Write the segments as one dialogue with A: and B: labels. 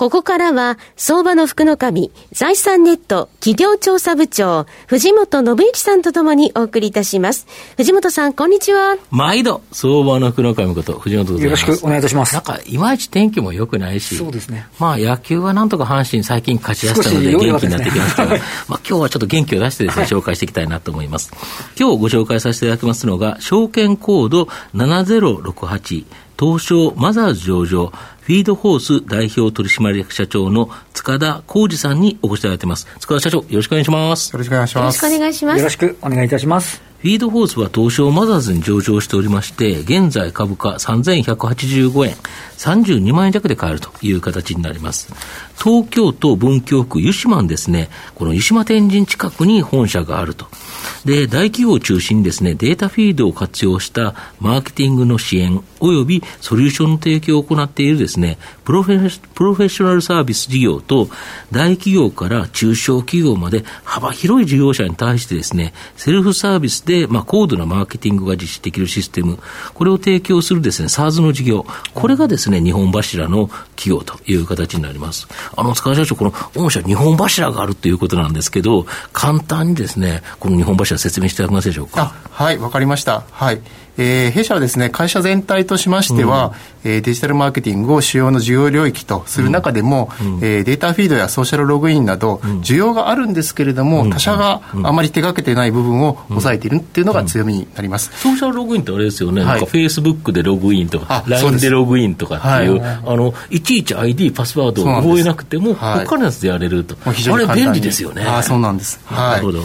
A: ここからは、相場の福の神、財産ネット企業調査部長、藤本信之さんとともにお送りいたします。藤本さん、こんにちは。
B: 毎度、相場の福の神こと、藤本でございます。
C: よろしくお願いいたします。
B: なんか、いまいち天気も良くないし、
C: そうですね。
B: まあ、野球はなんとか阪神最近勝ち出したので元気になってきましたが、ね、まあ、今日はちょっと元気を出してですね、紹介していきたいなと思います。今日ご紹介させていただきますのが、証券コード7068、東証マザーズ上場、フィードホース代表取締役社長の塚田浩二さんにお越しいただいてます。塚田社長、よろしくお願いします。
D: よろしくお願いします。
A: よろしくお願いします。
C: よろしくお願いいたします。
B: フィードホースは東証マザーズに上場しておりまして、現在株価3185円、32万円弱で買えるという形になります。東京都文京区湯島ですね、この湯島天神近くに本社があると。で、大企業を中心にですね、データフィードを活用したマーケティングの支援及びソリューションの提供を行っているですね、プロフェッショナルサービス事業と大企業から中小企業まで幅広い事業者に対してですね、セルフサービスで、まあ、高度なマーケティングが実施できるシステム、これを提供するですね、SARS の事業、これがですね、日本柱の企業という形になります。あの、塚田社長、この御社日本柱があるということなんですけど、簡単にですね、この日本柱説明していただけますでしょうか？
D: はい、わかりました。はい。えー、弊社はですね、会社全体としましては、うん、えー、デジタルマーケティングを主要の需要領域とする中でも、うん、えー、データフィードやソーシャルログインなど、需要があるんですけれども、他社があまり手がけてない部分を抑えているっていうのが強みになります。
B: ソーシャルログインってあれですよね、はい、なんかフェイスブックでログインとか、LINE でログインとかっていう、はい、あの、いちいち ID、パスワードを覚えなくても、他のやつでやれると。あれ便利ですよね。
D: あそうなんです。
B: はい、なるほど。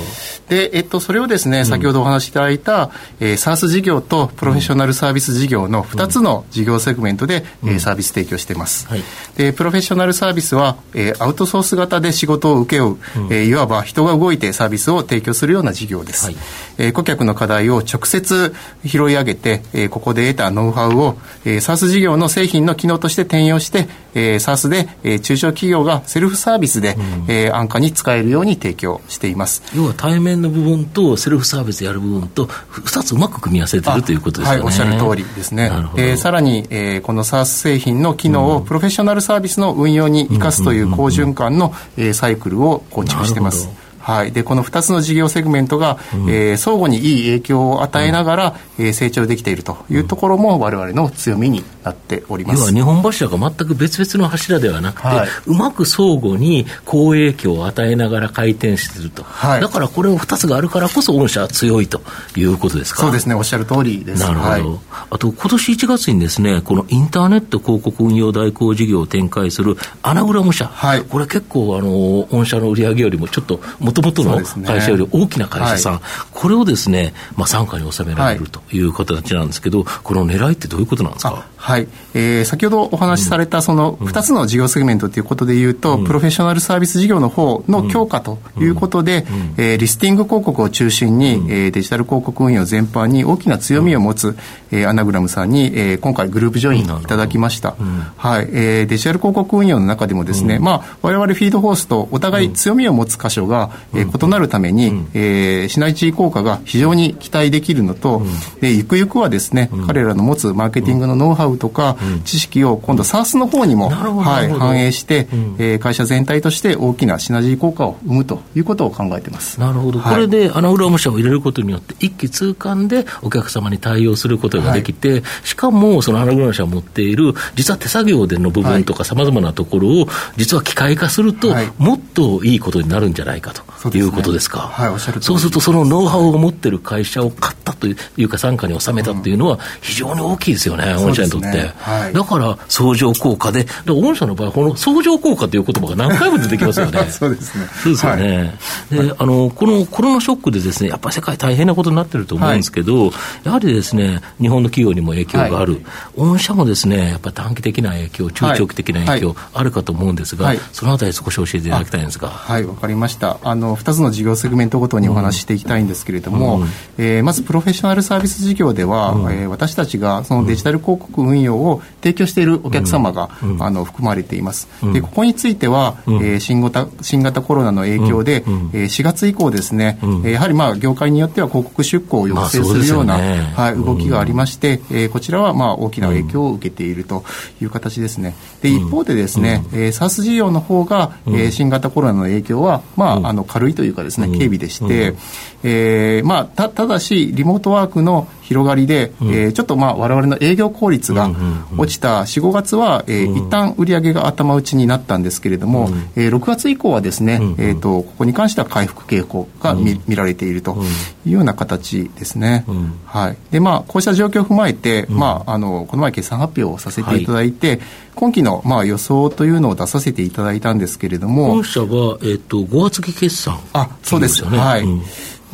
D: で、えっと、それをですね、先ほどお話しいただいた、えー、SARS 事業とプロフェッショナルサービス事業の2つの事業セグメントで、うん、えー、サービス提供しています、はい、で。プロフェッショナルサービスは、えー、アウトソース型で仕事を請け負う、うん、えー、いわば人が動いてサービスを提供するような事業です。はい、えー、顧客の課題を直接拾い上げて、えー、ここで得たノウハウを、えー、SARS 事業の製品の機能として転用して、えー、SARS で、えー、中小企業がセルフサービスで、うん、えー、安価に使えるように提供しています。
B: 要は対面の部分とセルフサービスやる部分と2つうまく組み合わせてるということですね。はい、おっしゃ
D: る通りですね。えー、さらに、えー、この SARS 製品の機能をプロフェッショナルサービスの運用に生かすという好循環の、えー、サイクルを構築しています。はい、でこの2つの事業セグメントが、うん、えー、相互にいい影響を与えながら、うん、えー、成長できているというところも、われわれの強みになっております。
B: 要は日本柱が全く別々の柱ではなくて、はい、うまく相互に好影響を与えながら回転すると、はい、だからこれを2つがあるからこそ、御社は強いということですか？
D: そうですね、おっしゃる通りです。
B: なるほど、はい、あと今年1月にですね、このインターネット広告運用代行事業を展開するアナグラム社、はい、これ結構、あの御社の売り上げよりもちょっともともとの会社より大きな会社さん、はい、これをですね、まあ、傘下に収められるという形なんですけど、この狙いってどういうことなんですか？
D: はい、えー、先ほどお話しされたその2つの事業セグメントということでいうと、うん、プロフェッショナルサービス事業の方の強化ということで、うん。うん、えー、リスティング広告を中心に、うん、えー、デジタル広告運用全般に大きな強みを持つ、えー、アナグラムさんに、えー、今回グループジョインいただきました、はい。えー、デジタル広告運用の中でもですね、まあ、我々フィードホースとお互い強みを持つ箇所が、えー、異なるために、うん、えー、シナジー効果が非常に期待できるのと、でゆくゆくはですね、彼らの持つマーケティングのノウハウとか、知識を今度 SARS の方にも、はい、反映して、うん、えー、会社全体として大きなシナジー効果を生むということを考えてます。
B: なるほど。はい、これでアナグラム社を入れることによって、一気通貫でお客様に対応することができて、はい、しかもそのアナグラム社を持っている、実は手作業での部分とかさまざまなところを、実は機械化すると、もっといいことになるんじゃないかと。いうことですか。
D: はい、おっしゃる
B: そうすると、そのノウハウを持ってる会社を買ったというか、傘下に収めたというのは、非常に大きいですよね、御社にとって。はい、だから相乗効果で、御社の場合、この相乗効果という言葉が何回も出てきますよね。
D: そうですね。
B: そうですよね。はい、で、あの、このコロナショックでですね、やっぱり世界大変なことになってると思うんですけど、はい、やはりですね、日本の企業にも影響がある。はい、御社もですね、やっぱり短期的な影響、中長期的な影響、あるかと思うんですが、そのあたり少し教えていただきたいんですが。
D: はい、わ、かりました。あの、の2つの事業セグメントごとにお話ししていきたいんですけれども、うん、えー、まずプロフェッショナルサービス事業では、うん、えー、私たちがそのデジタル広告運用を提供しているお客様が、うん、あの含まれています。でここについては、うん、えー、新型新型コロナの影響で、うん、えー、4月以降ですね、うん、やはりまあ業界によっては広告出稿を抑制するような、まあね、はい、動きがありまして、えー、こちらはまあ大きな影響を受けているという形ですね。で一方でですね、うん、えー、SARS 事業の方が、えー、新型コロナの影響は、まあ、あの軽いというかですね、軽微でして、えーまあ、たただし、リモートワークの広がりで、うん、えー、ちょっとまあ我々の営業効率が落ちた4、5月は、えー、一旦売上が頭打ちになったんですけれども、うん、えー、6月以降はですね、うん、えーと、ここに関しては回復傾向が見,、見られているというような形ですね。はい。でまあ、こうした状況を踏まえて、まあ、あのこの前決算発表をさせていただいて、はい。今期のまあ予想というのを出させていただいたんですけれども、
B: 本社は、えーと、5月期決算、
D: あそうです、ね、はい、うん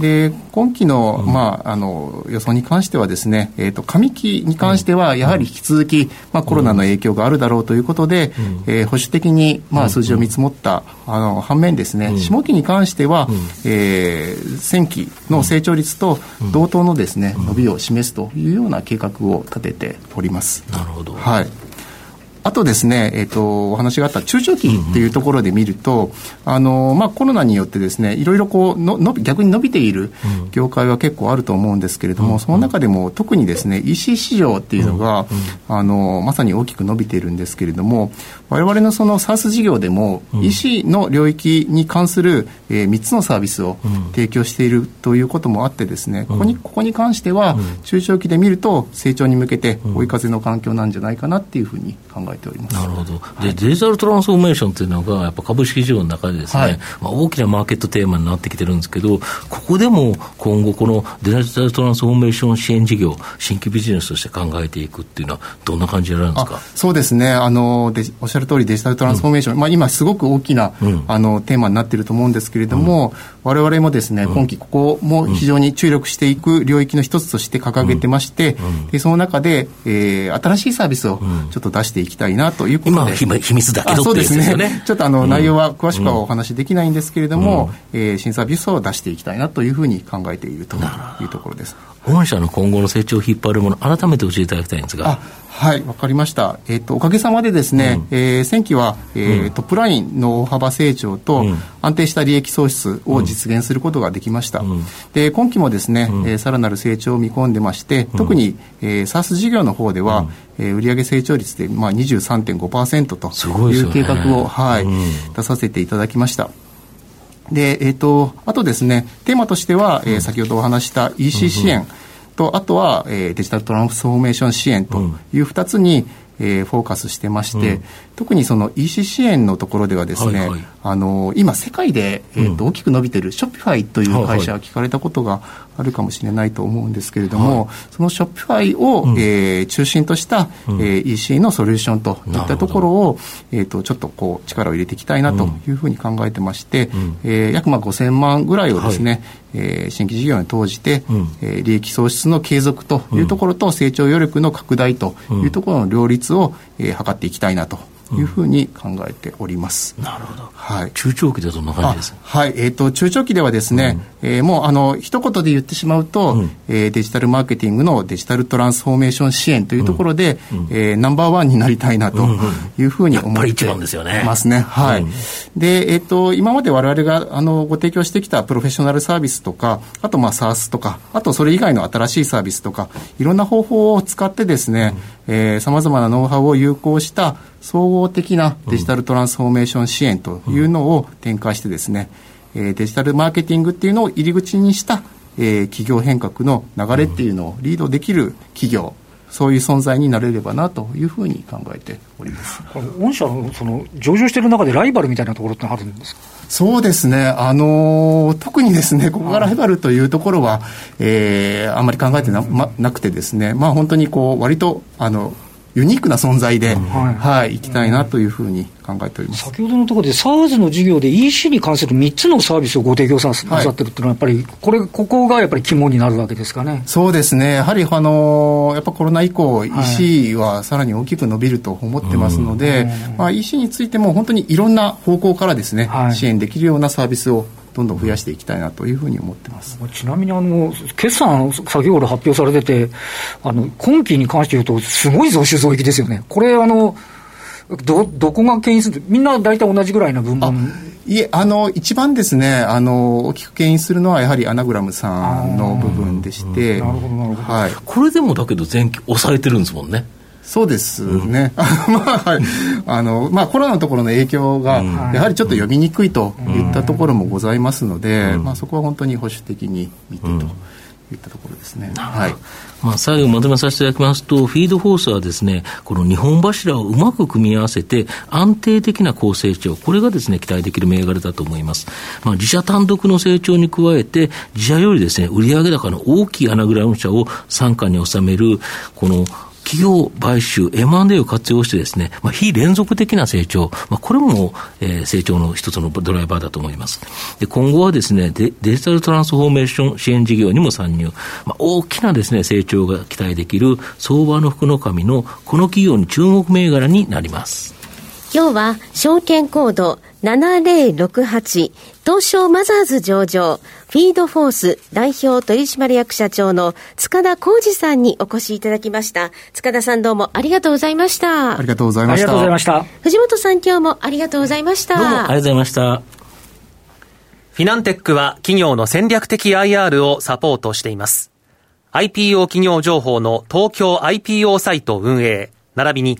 D: で今期の,、まあ、あの予想に関してはですね、えーと、上期に関してはやはり引き続き、まあ、コロナの影響があるだろうということで、うん、えー、保守的に、まあ、数字を見積もったあの反面ですね、下期に関しては、うん、えー、前期の成長率と同等のですね、伸びを示すというような計画を立てております。
B: なるほど、
D: はいあとですね、えっ、ー、と、お話があった中長期っていうところで見ると、うん、あの、まあ、コロナによってですね、いろいろこうのの逆に伸びている業界は結構あると思うんですけれども、うん、その中でも特にですね、EC 市場っていうのが、うん、あの、まさに大きく伸びているんですけれども、我々のその SARS 事業でも、EC の領域に関する、えー、3つのサービスを提供しているということもあってですね、ここに、ここに関しては、中長期で見ると成長に向けて追い風の環境なんじゃないかなっていうふうに考ええております。
B: なるほど、はい、でデジタルトランスフォーメーションというのが、やっぱ株式市場の中でですね、はい、まあ、大きなマーケットテーマになってきてるんですけど、ここでも今後、このデジタルトランスフォーメーション支援事業、新規ビジネスとして考えていくっていうのは、どんな感じでやるんですか？
D: そうですね。あので、おっしゃる通り、デジタルトランスフォーメーション、うん、まあ、今、すごく大きな、うん、あのテーマになっていると思うんですけれども、われわれもですね、今期、ここも非常に注力していく領域の一つとして掲げてまして、でその中で、えー、新しいサービスをちょっと出していきたいなと。ということで。
B: 今秘密だけど
D: そうですね。ちょっとあの、内容は詳しくはお話しできないんですけれども、うん、えー、新サービスを出していきたいなというふうに考えているというところです。
B: 本社の今後の成長を引っ張るもの、改めて教えていただきたいんですが。
D: はい、わかりました。えっ、ー、と、おかげさまでですね、うん、えー、前期は、えー、うん、トップラインの大幅成長と、安定した利益創出を実現することができました。うん、で、今期もですね、うん、えー、さらなる成長を見込んでまして、特に、えー、SARS 事業の方では、うん、えー、売上成長率で、まあ、23.5%という計画を、ね、はい、出させていただきました。で、えっ、ー、と、あとですね、テーマとしては、えー、先ほどお話した EC 支援、と、あとは、えー、デジタルトランスフォーメーション支援という2つに、えー、フォーカスしてまして、うん、特にその EC 支援のところではですね、はいはい、あの今世界で、えーと、大きく伸びているショッピファイという会社聞かれたことがあるかもしれないと思うんですけれども、はい、そのショッピファイを、うん、えー、中心とした、うん、えー、EC のソリューションといったところを、えーと、ちょっとこう力を入れていきたいなというふうに考えてまして、うん、えー、約まあ5000万ぐらいをですね、はい、えー、新規事業に投じて、うん、えー、利益創出の継続というところと、成長余力の拡大というところの両立を、えー、図っていきたいなというふうに考えております。
B: なるほど。はい。中長期でどんな感じですか？
D: はい。えっ、ー、と、中長期ではですね、うん、えー、もう、あの、一言で言ってしまうと、うん、えー、デジタルマーケティングのデジタルトランスフォーメーション支援というところで、うん、えー、ナンバーワンになりたいなというふうに思ってますね。はい。で、えっ、ー、と、今まで我々が、あの、ご提供してきたプロフェッショナルサービスとか、あと、まあ、SARS とか、あと、それ以外の新しいサービスとか、いろんな方法を使ってですね、さまざまなノウハウを有効した総合的なデジタルトランスフォーメーション支援というのを展開してですね、えデジタルマーケティングっていうのを入り口にした、え企業変革の流れっていうのをリードできる企業、そういう存在になれればなというふうに考えております。
C: 御社のその上場している中でライバルみたいなところってあるんですか？
D: そうですね、あのー、特にですね、ここがライバルというところは、えー、あんまり考えてな,、ま、なくてですね、まあ本当にこう、割と、あの、ユニークな存在で、はい、はい、いきたいなというふうに考えております。
C: 先ほどのところで、SARS の事業で EC に関する3つのサービスをご提供さなさってるっていうのは、やっぱり、これ、ここがやっぱり肝になるわけですかね。
D: そうですね、やはり、あのやっぱコロナ以降、EC はさらに大きく伸びると思ってますので、まあ、EC についても本当にいろんな方向からですね、はい、支援できるようなサービスをどんどん増やしていきたいなというふうに思ってます
C: ちなみにあの決算、先ほど発表されてて、あの今期に関して言うと、すごい増収増益ですよね、これあのど、どこが牽引するみんな大体同じぐらいの分母
D: いえ、あの、一番ですね、あの、大きく牽引するのは、やはりアナグラムさんの部分でして、なるほど、なるほど。はい。
B: これでもだけど前期抑えてるんですもんね。
D: そうですね、うん、まあ、はい、あの、まあ、コロナのところの影響が、やはりちょっと読みにくいといったところもございますので、まあ、そこは本当に保守的に見てと。いったところですね。はい。
B: まあ、最後まとめさせていただきますと、フィードフォースはですね、この日本柱をうまく組み合わせて、安定的な高成長、これがですね、期待できる銘柄だと思います。まあ、自社単独の成長に加えて、自社よりですね、売上高の大きいアナグラム社を傘下に収める、この企業買収、M&A を活用してですね、まあ、非連続的な成長、まあ、これも、えー、成長の一つのドライバーだと思います。で今後はですねデ、デジタルトランスフォーメーション支援事業にも参入、まあ、大きなですね、成長が期待できる相場の福の神のこの企業に注目銘柄になります。
A: 今日は証券コード7068東証マザーズ上場フィードフォース代表取締役社長の塚田浩二さんにお越しいただきました。塚田さんどうもありがとうございました。
D: ありがとうございました。ありがとうございました。
A: 藤本さん今日もありがとうございました。
B: どうもありがとうございました。
E: フィナンテックは企業の戦略的 IR をサポートしています。IPO 企業情報の東京 IPO サイト運営。並びに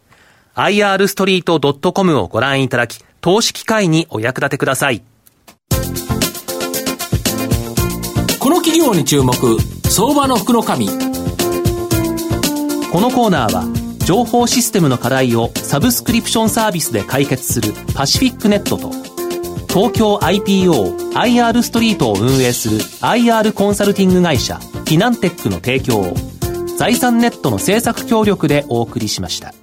E: irstreet.com をご覧いただき、投資機会にお役立てください。
F: この企業に注目、相場の福の神。こ
E: のコーナーは、情報システムの課題をサブスクリプションサービスで解決するパシフィックネットと、東京 IPO IR ストリートを運営する IR コンサルティング会社フィナンテックの提供を財産ネットの政策協力でお送りしました。